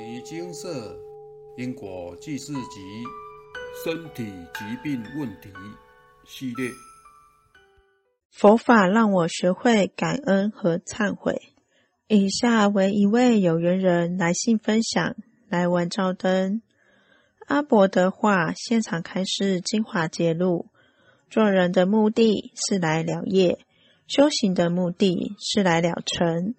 尼精舍因果记事集身体疾病问题系列。佛法让我学会感恩和忏悔。以下为一位有缘人来信分享，来文照灯。阿伯的话，现场开示精华揭露：做人的目的是来了业，修行的目的是来了成。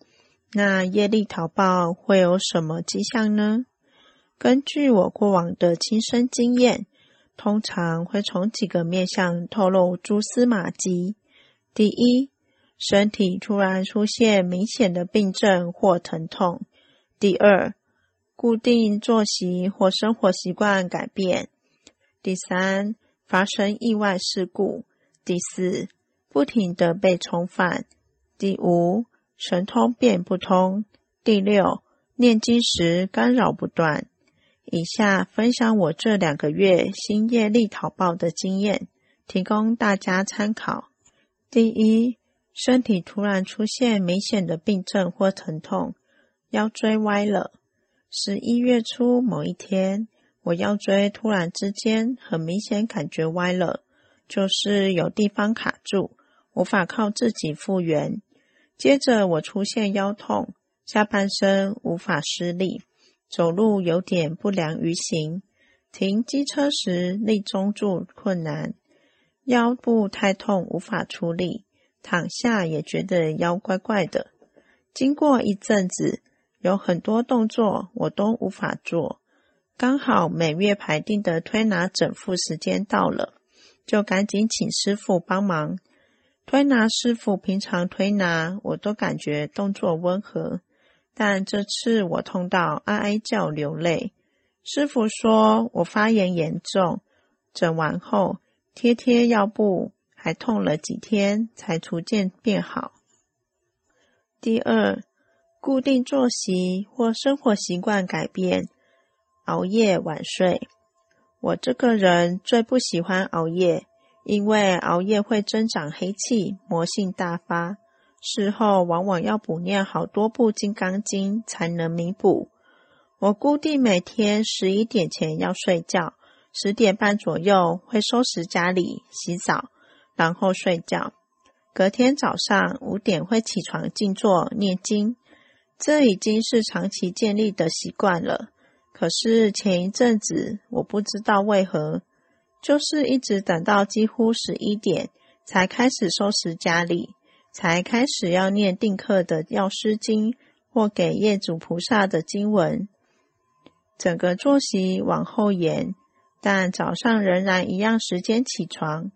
那业力逃报会有什么迹象呢？根据我过往的亲身经验，通常会从几个面向透露蛛丝马迹。第一，身体突然出现明显的病症或疼痛；第二，固定作息或生活习惯改变；第三，发生意外事故；第四，不停的被重返；第五。神通变不通。第六，念经时干扰不断。以下分享我这两个月新业力讨报的经验，提供大家参考。第一，身体突然出现明显的病症或疼痛，腰椎歪了。十一月初某一天，我腰椎突然之间很明显感觉歪了，就是有地方卡住，无法靠自己复原。接着我出现腰痛，下半身无法施力，走路有点不良于行，停机车时立中柱困难，腰部太痛无法出力，躺下也觉得腰怪怪的。经过一阵子，有很多动作我都无法做，刚好每月排定的推拿整复时间到了，就赶紧请师傅帮忙。推拿师傅平常推拿，我都感觉动作温和，但这次我痛到哀哀叫流泪。师傅说我发炎严重，整完后贴贴药布，还痛了几天才逐渐变好。第二，固定作息或生活习惯改变，熬夜晚睡。我这个人最不喜欢熬夜。因为熬夜会增长黑气，魔性大发，事后往往要补念好多部《金刚经》才能弥补。我固定每天十一点前要睡觉，十点半左右会收拾家里、洗澡，然后睡觉。隔天早上五点会起床静坐念经，这已经是长期建立的习惯了。可是前一阵子，我不知道为何。就是一直等到几乎十一点，才开始收拾家里，才开始要念定课的药师经或给业主菩萨的经文。整个作息往后延，但早上仍然一样时间起床。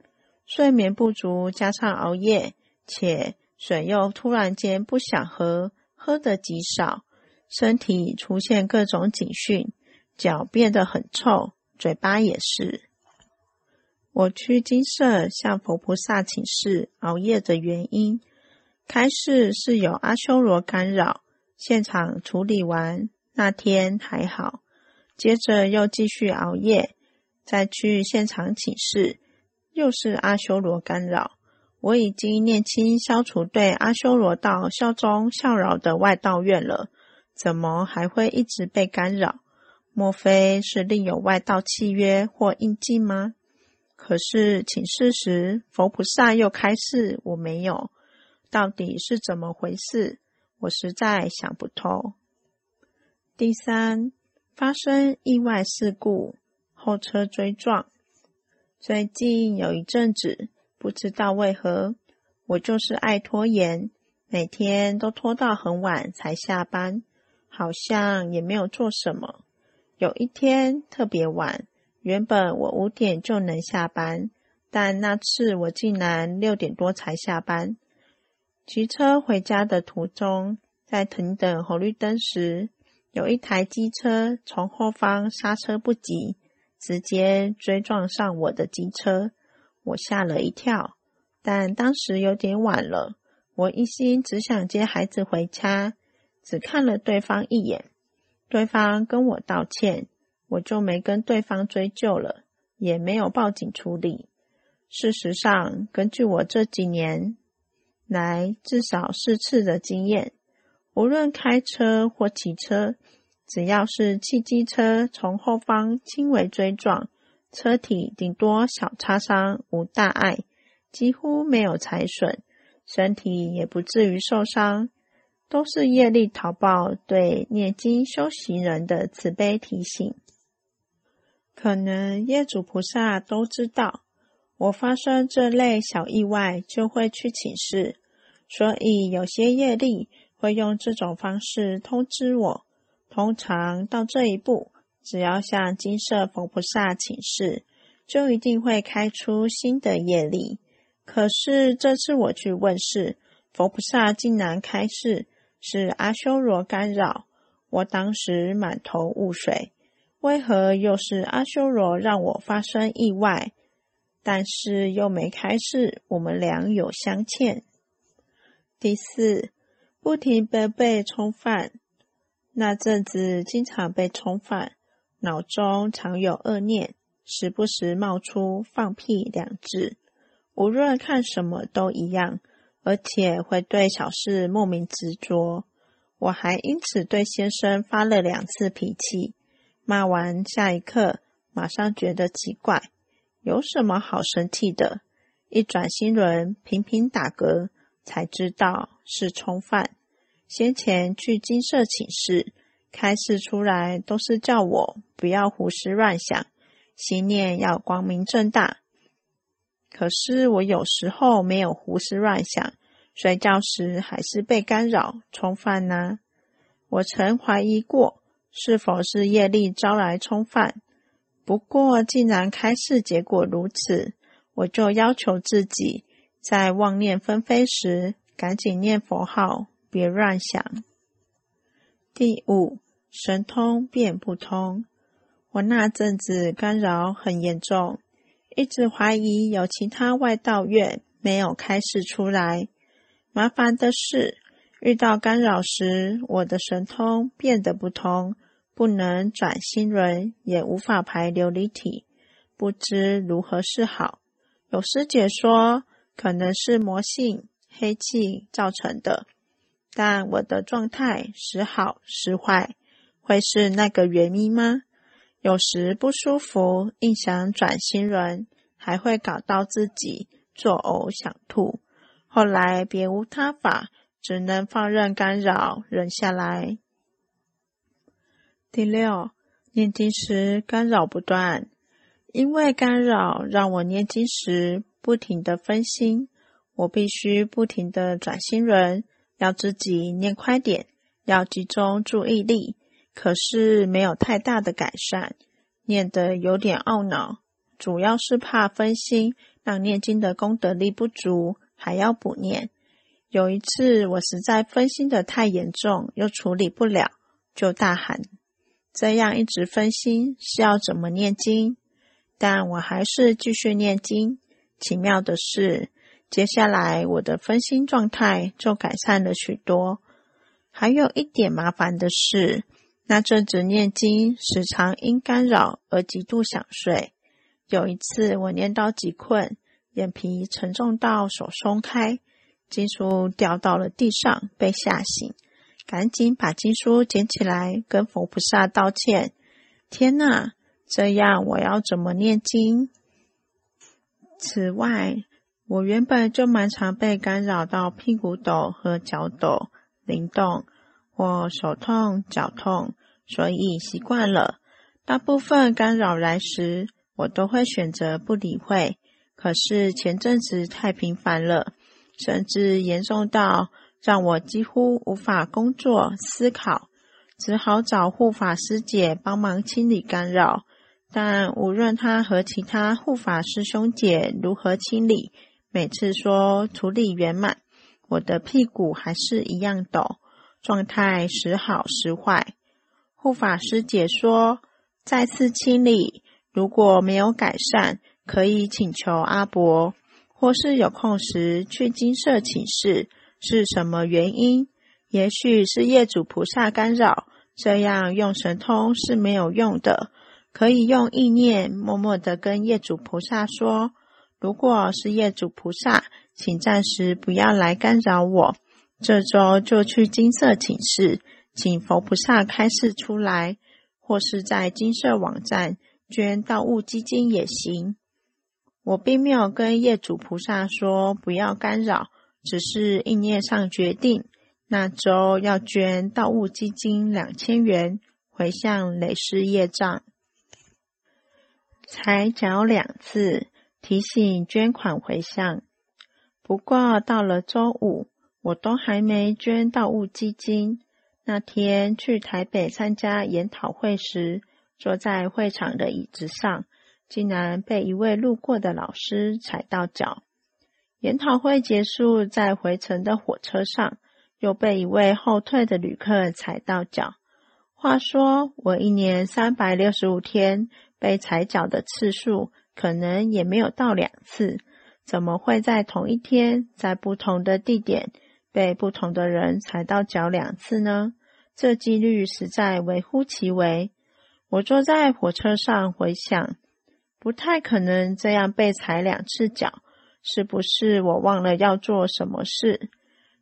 睡眠不足加上熬夜，且水又突然间不想喝，喝的极少，身体出现各种警讯，脚变得很臭，嘴巴也是。我去金舍向佛菩萨请示熬夜的原因，开示是有阿修罗干扰，现场处理完那天还好，接着又继续熬夜，再去现场请示，又是阿修罗干扰。我已经念清消除对阿修罗道效忠效扰的外道愿了，怎么还会一直被干扰？莫非是另有外道契约或印记吗？可是请示时，佛菩萨又开示我没有，到底是怎么回事？我实在想不透。第三，发生意外事故，后车追撞。最近有一阵子，不知道为何，我就是爱拖延，每天都拖到很晚才下班，好像也没有做什么。有一天特别晚。原本我五点就能下班，但那次我竟然六点多才下班。骑车回家的途中，在停等红绿灯时，有一台机车从后方刹车不及，直接追撞上我的机车，我吓了一跳。但当时有点晚了，我一心只想接孩子回家，只看了对方一眼，对方跟我道歉。我就没跟对方追究了，也没有报警处理。事实上，根据我这几年来至少四次的经验，无论开车或骑车，只要是汽机车从后方轻微追撞，车体顶多小擦伤，无大碍，几乎没有财损，身体也不至于受伤，都是业力淘报对念经修行人的慈悲提醒。可能业主菩萨都知道，我发生这类小意外就会去请示，所以有些业力。会用这种方式通知我。通常到这一步，只要向金色佛菩萨请示，就一定会开出新的业力。可是这次我去问事，佛菩萨竟然开示是阿修罗干扰。我当时满头雾水，为何又是阿修罗让我发生意外？但是又没开示我们俩有相欠。第四。不停被被冲犯，那阵子经常被冲犯，脑中常有恶念，时不时冒出“放屁”两字。无论看什么都一样，而且会对小事莫名执着。我还因此对先生发了两次脾气，骂完下一刻马上觉得奇怪，有什么好生气的？一转心轮频频打嗝，才知道是冲犯。先前去金色寝室，开示出来都是叫我不要胡思乱想，心念要光明正大。可是我有时候没有胡思乱想，睡觉时还是被干扰冲犯呢。我曾怀疑过是否是业力招来冲犯，不过既然开示结果如此，我就要求自己在妄念纷飞时，赶紧念佛号。别乱想。第五，神通变不通。我那阵子干扰很严重，一直怀疑有其他外道院没有开示出来。麻烦的是，遇到干扰时，我的神通变得不通，不能转心轮，也无法排琉璃体，不知如何是好。有师姐说，可能是魔性黑气造成的。但我的状态时好时坏，会是那个原因吗？有时不舒服，硬想转心轮，还会搞到自己作呕想吐。后来别无他法，只能放任干扰，忍下来。第六，念经时干扰不断，因为干扰让我念经时不停的分心，我必须不停的转心轮。要自己念快点，要集中注意力，可是没有太大的改善，念得有点懊恼，主要是怕分心，让念经的功德力不足，还要补念。有一次我实在分心的太严重，又处理不了，就大喊：“这样一直分心是要怎么念经？”但我还是继续念经。奇妙的是。接下来，我的分心状态就改善了许多。还有一点麻烦的是，那阵子念经时常因干扰而极度想睡。有一次，我念到极困，眼皮沉重到手松开，经书掉到了地上，被吓醒，赶紧把经书捡起来，跟佛菩萨道歉。天哪，这样我要怎么念经？此外，我原本就蛮常被干扰到屁股抖和脚抖、灵动或手痛、脚痛，所以习惯了。大部分干扰来时，我都会选择不理会。可是前阵子太频繁了，甚至严重到让我几乎无法工作、思考，只好找护法师姐帮忙清理干扰。但无论他和其他护法师兄姐如何清理，每次说处理圆满，我的屁股还是一样抖，状态时好时坏。护法师姐说，再次清理，如果没有改善，可以请求阿伯，或是有空时去金舍请示是什么原因。也许是业主菩萨干扰，这样用神通是没有用的，可以用意念默默的跟业主菩萨说。如果是业主菩萨，请暂时不要来干扰我。这周就去金色请示，请佛菩萨开示出来，或是在金色网站捐道物基金也行。我并没有跟业主菩萨说不要干扰，只是意念上决定，那周要捐道物基金两千元，回向累世业障。才缴两次，提醒捐款回向。不过到了周五，我都还没捐到物基金。那天去台北参加研讨会时，坐在会场的椅子上，竟然被一位路过的老师踩到脚。研讨会结束，在回程的火车上，又被一位后退的旅客踩到脚。话说，我一年三百六十五天被踩脚的次数，可能也没有到两次，怎么会在同一天，在不同的地点？被不同的人踩到脚两次呢，这几率实在微乎其微。我坐在火车上回想，不太可能这样被踩两次脚。是不是我忘了要做什么事？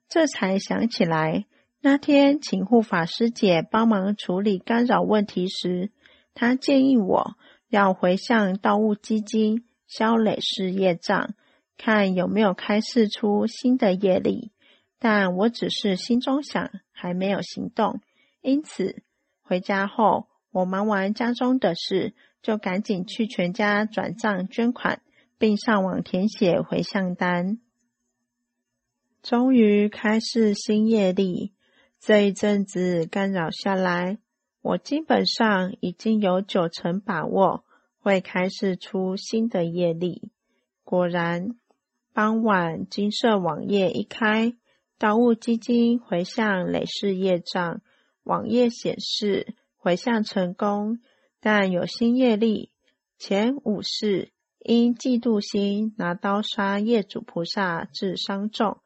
这才想起来，那天请护法师姐帮忙处理干扰问题时，她建议我要回向道物基金，消累世业障，看有没有开示出新的业力。但我只是心中想，还没有行动。因此，回家后我忙完家中的事，就赶紧去全家转账捐款，并上网填写回向单。终于开始新业力，这一阵子干扰下来，我基本上已经有九成把握会开始出新的业力。果然，傍晚金色网页一开。道物基金回向累世业障，网页显示回向成功，但有新业力。前五世因嫉妒心拿刀杀业主菩萨致伤重，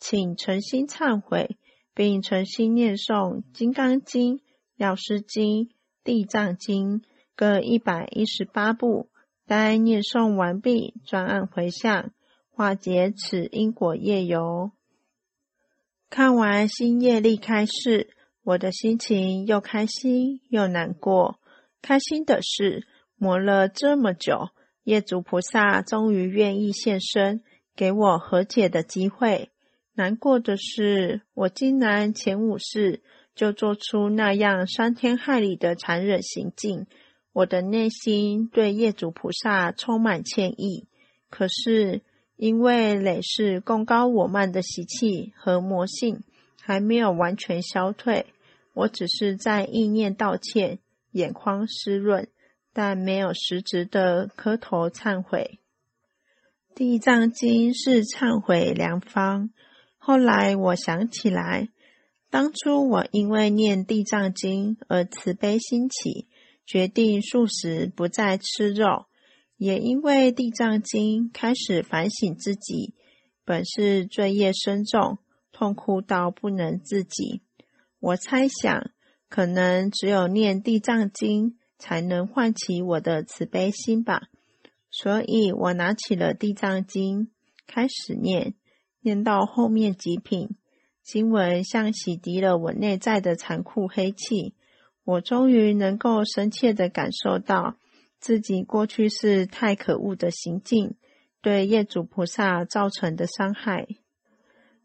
请诚心忏悔，并诚心念诵《金刚经》《药师经》《地藏经》各一百一十八部。待念诵完毕，专案回向，化解此因果业由。看完新业力开示，我的心情又开心又难过。开心的是，磨了这么久，业主菩萨终于愿意现身，给我和解的机会。难过的是，我竟然前五世就做出那样伤天害理的残忍行径，我的内心对业主菩萨充满歉意。可是。因为累世功高我慢的习气和魔性还没有完全消退，我只是在意念道歉，眼眶湿润，但没有实质的磕头忏悔。地藏经是忏悔良方。后来我想起来，当初我因为念地藏经而慈悲心起，决定素食不再吃肉。也因为《地藏经》开始反省自己，本是罪业深重，痛苦到不能自己。我猜想，可能只有念《地藏经》才能唤起我的慈悲心吧。所以我拿起了《地藏经》，开始念，念到后面几品，经文像洗涤了我内在的残酷黑气，我终于能够深切的感受到。自己过去是太可恶的行径，对业主菩萨造成的伤害。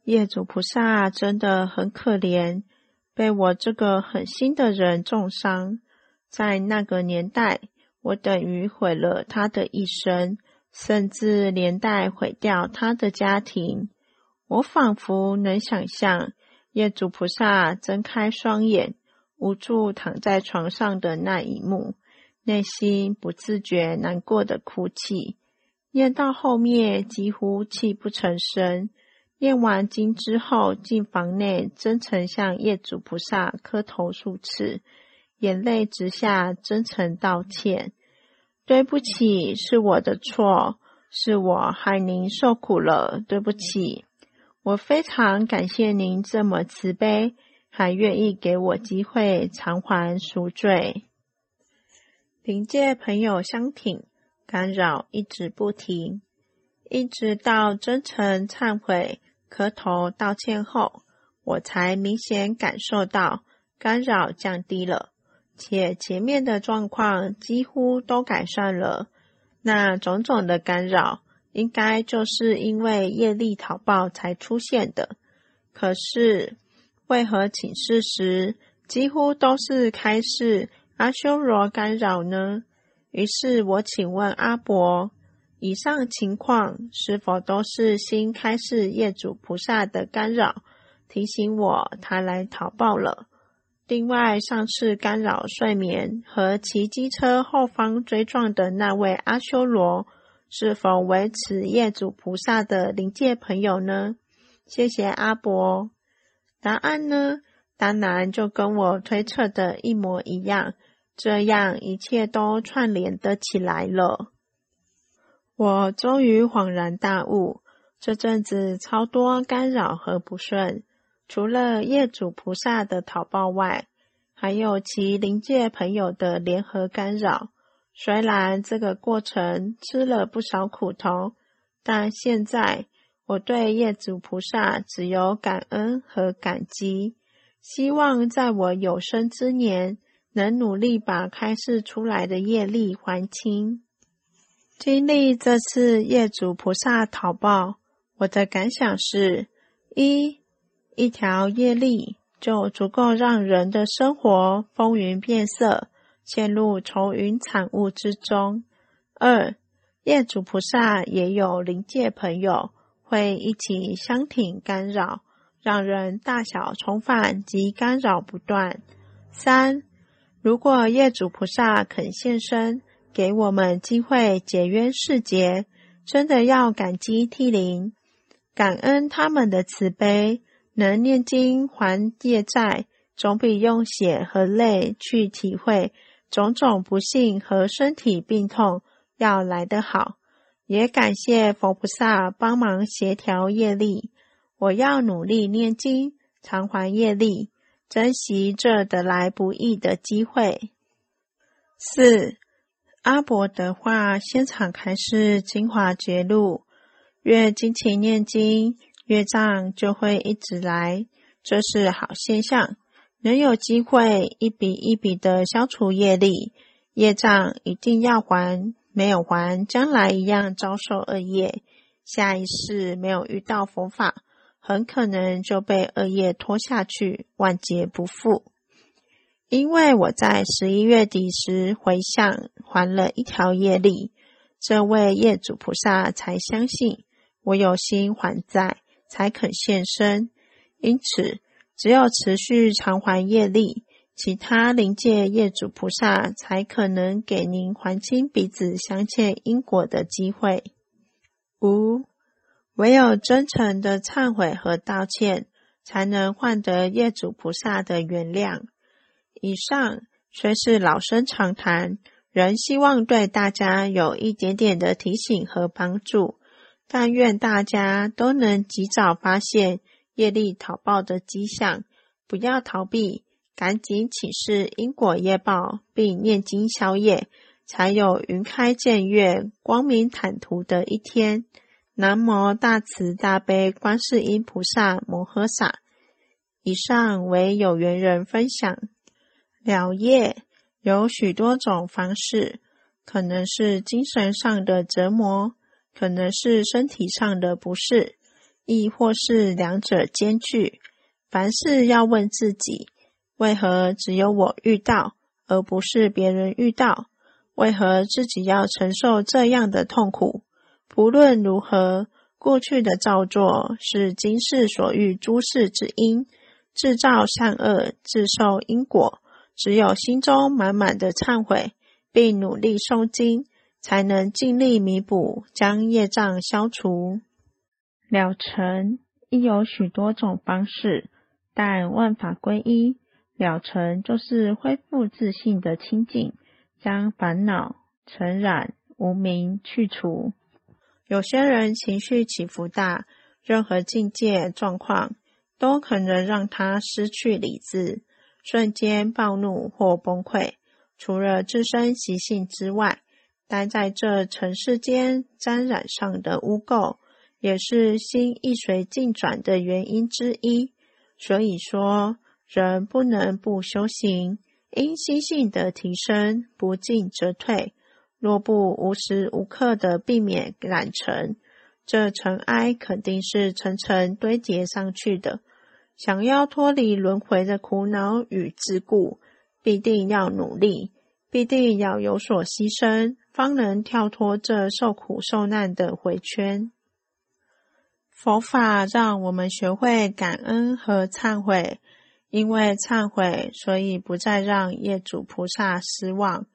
业主菩萨真的很可怜，被我这个狠心的人重伤。在那个年代，我等于毁了他的一生，甚至连带毁掉他的家庭。我仿佛能想象业主菩萨睁开双眼，无助躺在床上的那一幕。内心不自觉难过的哭泣，念到后面几乎泣不成声。念完经之后，进房内真诚向业主菩萨磕头数次，眼泪直下，真诚道歉：“对不起，是我的错，是我害您受苦了，对不起。我非常感谢您这么慈悲，还愿意给我机会偿还赎罪。”凭借朋友相挺，干扰一直不停，一直到真诚忏悔、磕头道歉后，我才明显感受到干扰降低了，且前面的状况几乎都改善了。那种种的干扰，应该就是因为业力讨报才出现的。可是，为何请示时几乎都是开示阿修罗干扰呢？于是我请问阿伯。以上情况是否都是新开示业主菩萨的干扰，提醒我他来讨报了？另外，上次干扰睡眠和骑机车后方追撞的那位阿修罗，是否为此业主菩萨的临界朋友呢？谢谢阿伯。答案呢？当然就跟我推测的一模一样，这样一切都串联的起来了。我终于恍然大悟，这阵子超多干扰和不顺，除了业主菩萨的讨报外，还有其灵界朋友的联合干扰。虽然这个过程吃了不少苦头，但现在我对业主菩萨只有感恩和感激，希望在我有生之年，能努力把开示出来的业力还清。经历这次业主菩萨讨报，我的感想是：一，一条业力就足够让人的生活风云变色，陷入愁云惨雾之中；二，业主菩萨也有灵界朋友会一起相挺干扰，让人大小重犯及干扰不断；三，如果业主菩萨肯现身。给我们机会解冤释结，真的要感激涕零，感恩他们的慈悲。能念经还业债，总比用血和泪去体会种种不幸和身体病痛要来得好。也感谢佛菩萨帮忙协调业力，我要努力念经偿还业力，珍惜这得来不易的机会。四。阿伯的话，现场开示精华绝录，越精勤念经，业障就会一直来，这是好现象。能有机会一笔一笔的消除业力，业障一定要还，没有还，将来一样遭受恶业。下一世没有遇到佛法，很可能就被恶业拖下去，万劫不复。因为我在十一月底时回向还了一条业力，这位业主菩萨才相信我有心还债，才肯现身。因此，只有持续偿还业力，其他灵界业主菩萨才可能给您还清彼此相欠因果的机会。五，唯有真诚的忏悔和道歉，才能换得业主菩萨的原谅。以上虽是老生常谈，仍希望对大家有一点点的提醒和帮助。但愿大家都能及早发现业力讨报的迹象，不要逃避，赶紧请示因果业报，并念经消业，才有云开见月、光明坦途的一天。南无大慈大悲观世音菩萨摩诃萨。以上为有缘人分享。了业有许多种方式，可能是精神上的折磨，可能是身体上的不适，亦或是两者兼具。凡事要问自己：为何只有我遇到，而不是别人遇到？为何自己要承受这样的痛苦？不论如何，过去的造作是今世所遇诸事之因，制造善恶，自受因果。只有心中满满的忏悔，并努力诵经，才能尽力弥补，将业障消除。了成亦有许多种方式，但万法归一，了成就是恢复自信的清净，将烦恼、尘染、无明去除。有些人情绪起伏大，任何境界状况都可能让他失去理智。瞬间暴怒或崩溃，除了自身习性之外，待在这尘世间沾染上的污垢，也是心一随境转的原因之一。所以说，人不能不修行，因心性的提升，不进则退。若不无时无刻的避免染尘，这尘埃肯定是层层堆叠上去的。想要脱离轮回的苦恼与桎梏，必定要努力，必定要有所牺牲，方能跳脱这受苦受难的回圈。佛法让我们学会感恩和忏悔，因为忏悔，所以不再让业主菩萨失望。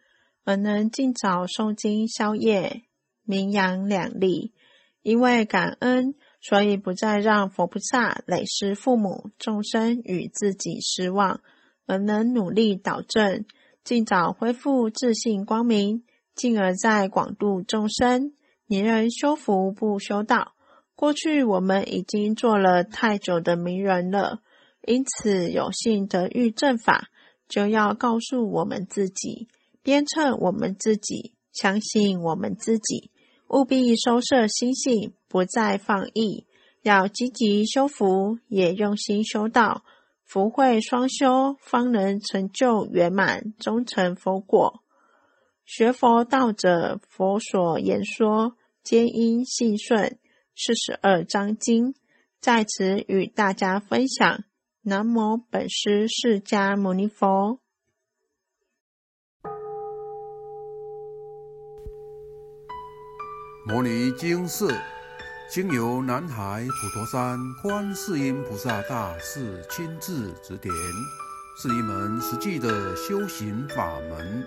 而能尽早诵经消业，名扬两利。因为感恩，所以不再让佛菩萨累世父母众生与自己失望，而能努力导正，尽早恢复自信光明，进而在广度众生。你人修福不修道，过去我们已经做了太久的名人了，因此有幸得遇正法，就要告诉我们自己。鞭策我们自己，相信我们自己，务必收摄心性，不再放逸，要积极修福，也用心修道，福慧双修，方能成就圆满，终成佛果。学佛道者，佛所言说，皆因信顺。四十二章经在此与大家分享。南无本师释迦牟尼佛。摩尼经释，经由南海普陀山观世音菩萨大士亲自指点，是一门实际的修行法门，